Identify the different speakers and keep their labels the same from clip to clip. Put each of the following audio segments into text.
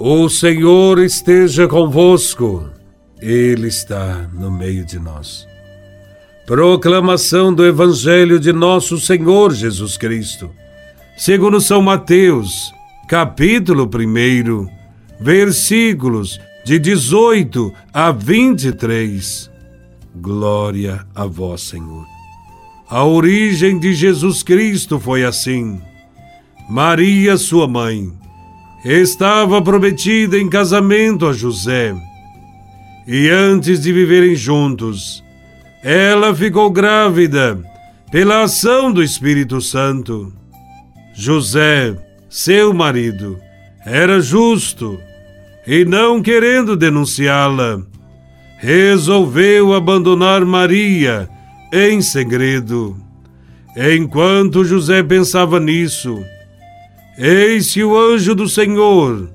Speaker 1: O Senhor esteja convosco, Ele está no meio de nós. Proclamação do Evangelho de Nosso Senhor Jesus Cristo, segundo São Mateus, capítulo 1, versículos de 18 a 23. Glória a Vós, Senhor. A origem de Jesus Cristo foi assim. Maria, sua mãe, estava prometida em casamento a José. E antes de viverem juntos, ela ficou grávida pela ação do Espírito Santo. José, seu marido, era justo e, não querendo denunciá-la, resolveu abandonar Maria em segredo. Enquanto José pensava nisso, Eis que o anjo do Senhor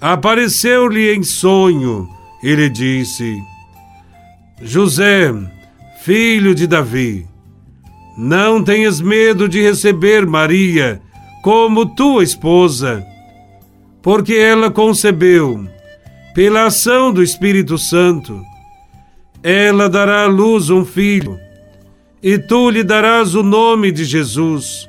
Speaker 1: apareceu-lhe em sonho e lhe disse: José, filho de Davi, não tenhas medo de receber Maria como tua esposa, porque ela concebeu pela ação do Espírito Santo. Ela dará à luz um filho, e tu lhe darás o nome de Jesus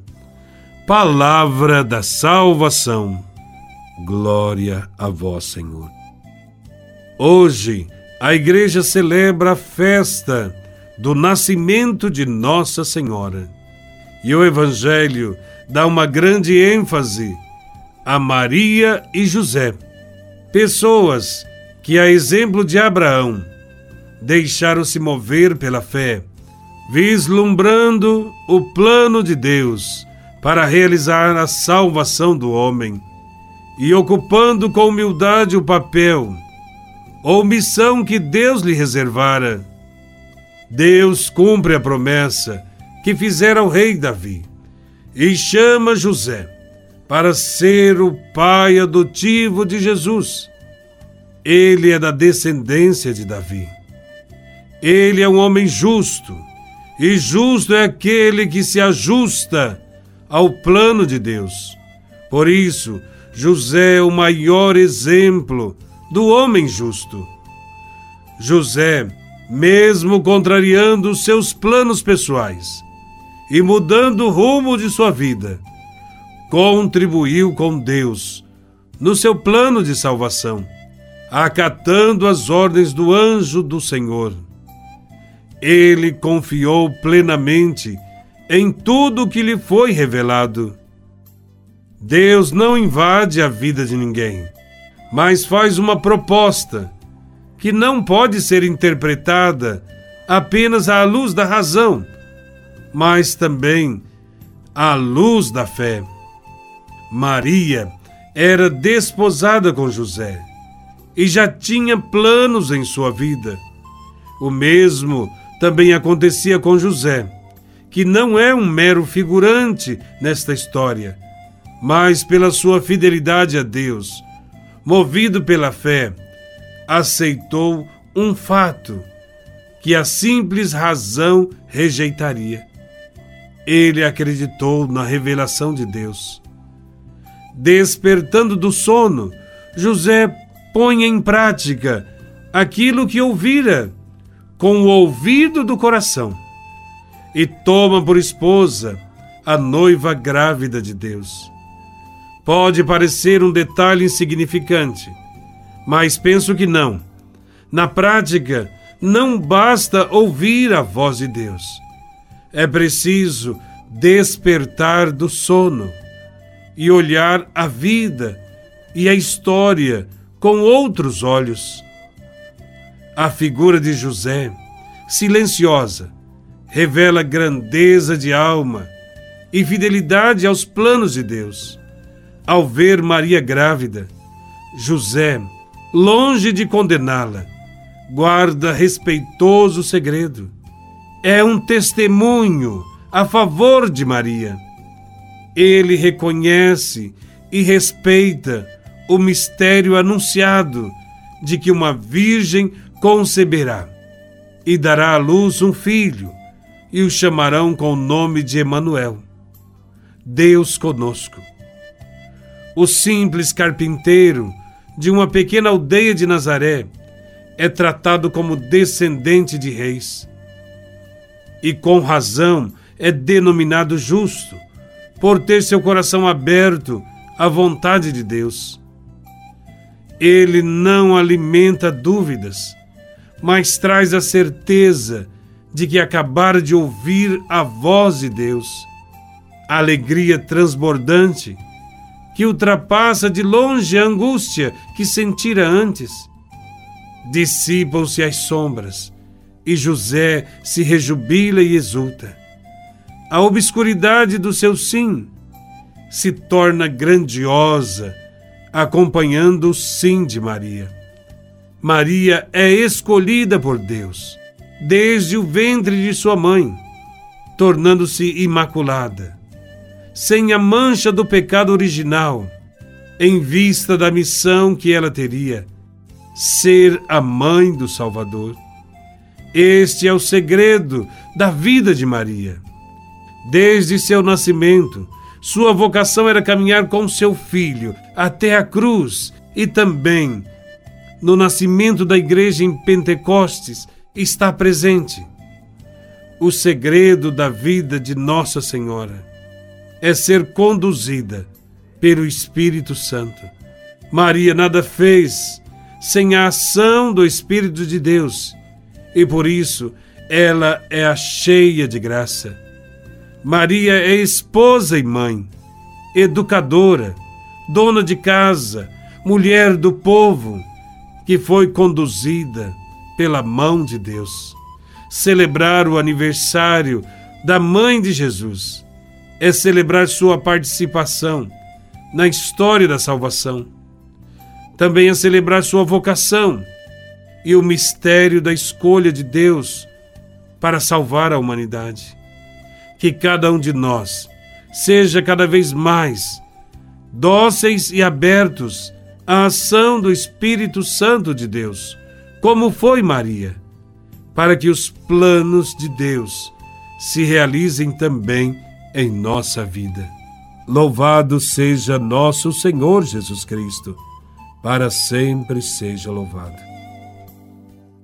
Speaker 1: Palavra da salvação. Glória a vós, Senhor. Hoje, a igreja celebra a festa do nascimento de Nossa Senhora. E o Evangelho dá uma grande ênfase a Maria e José, pessoas que, a exemplo de Abraão, deixaram-se mover pela fé, vislumbrando o plano de Deus para realizar a salvação do homem e ocupando com humildade o papel ou missão que Deus lhe reservara. Deus cumpre a promessa que fizera ao rei Davi e chama José para ser o pai adotivo de Jesus. Ele é da descendência de Davi. Ele é um homem justo, e justo é aquele que se ajusta ao plano de Deus. Por isso, José é o maior exemplo do homem justo. José, mesmo contrariando seus planos pessoais e mudando o rumo de sua vida, contribuiu com Deus no seu plano de salvação, acatando as ordens do anjo do Senhor. Ele confiou plenamente em tudo que lhe foi revelado. Deus não invade a vida de ninguém, mas faz uma proposta que não pode ser interpretada apenas à luz da razão, mas também à luz da fé. Maria era desposada com José e já tinha planos em sua vida. O mesmo também acontecia com José que não é um mero figurante nesta história, mas pela sua fidelidade a Deus, movido pela fé, aceitou um fato que a simples razão rejeitaria. Ele acreditou na revelação de Deus. Despertando do sono, José põe em prática aquilo que ouvira com o ouvido do coração e toma por esposa a noiva grávida de Deus. Pode parecer um detalhe insignificante, mas penso que não. Na prática, não basta ouvir a voz de Deus. É preciso despertar do sono e olhar a vida e a história com outros olhos. A figura de José, silenciosa, revela grandeza de alma e fidelidade aos planos de Deus. Ao ver Maria grávida, José longe de condená-la, guarda respeitoso segredo. É um testemunho a favor de Maria. Ele reconhece e respeita o mistério anunciado de que uma virgem conceberá e dará à luz um filho, e o chamarão com o nome de Emanuel, Deus conosco. O simples carpinteiro de uma pequena aldeia de Nazaré é tratado como descendente de reis. E com razão é denominado justo, por ter seu coração aberto à vontade de Deus. Ele não alimenta dúvidas, mas traz a certeza de que acabara de ouvir a voz de Deus. A alegria transbordante que ultrapassa de longe a angústia que sentira antes. Dissipam-se as sombras e José se rejubila e exulta. A obscuridade do seu sim se torna grandiosa acompanhando o sim de Maria. Maria é escolhida por Deus desde o ventre de sua mãe, tornando-se imaculada, sem a mancha do pecado original, em vista da missão que ela teria, ser a mãe do Salvador. Este é o segredo da vida de Maria. Desde seu nascimento, sua vocação era caminhar com seu filho até a cruz e também no nascimento da igreja em Pentecostes está presente. O segredo da vida de Nossa Senhora é ser conduzida pelo Espírito Santo. Maria nada fez sem a ação do Espírito de Deus e por isso ela é a cheia de graça Maria é esposa e mãe, educadora, dona de casa, mulher do povo, que foi conduzida pela mão de Deus. Celebrar o aniversário da mãe de Jesus é celebrar sua participação na história da salvação. Também é celebrar sua vocação e o mistério da escolha de Deus para salvar a humanidade que cada um de nós seja cada vez mais dóceis e abertos à ação do Espírito Santo de Deus, como foi Maria, para que os planos de Deus se realizem também em nossa vida. Louvado seja nosso Senhor Jesus Cristo, para sempre seja louvado.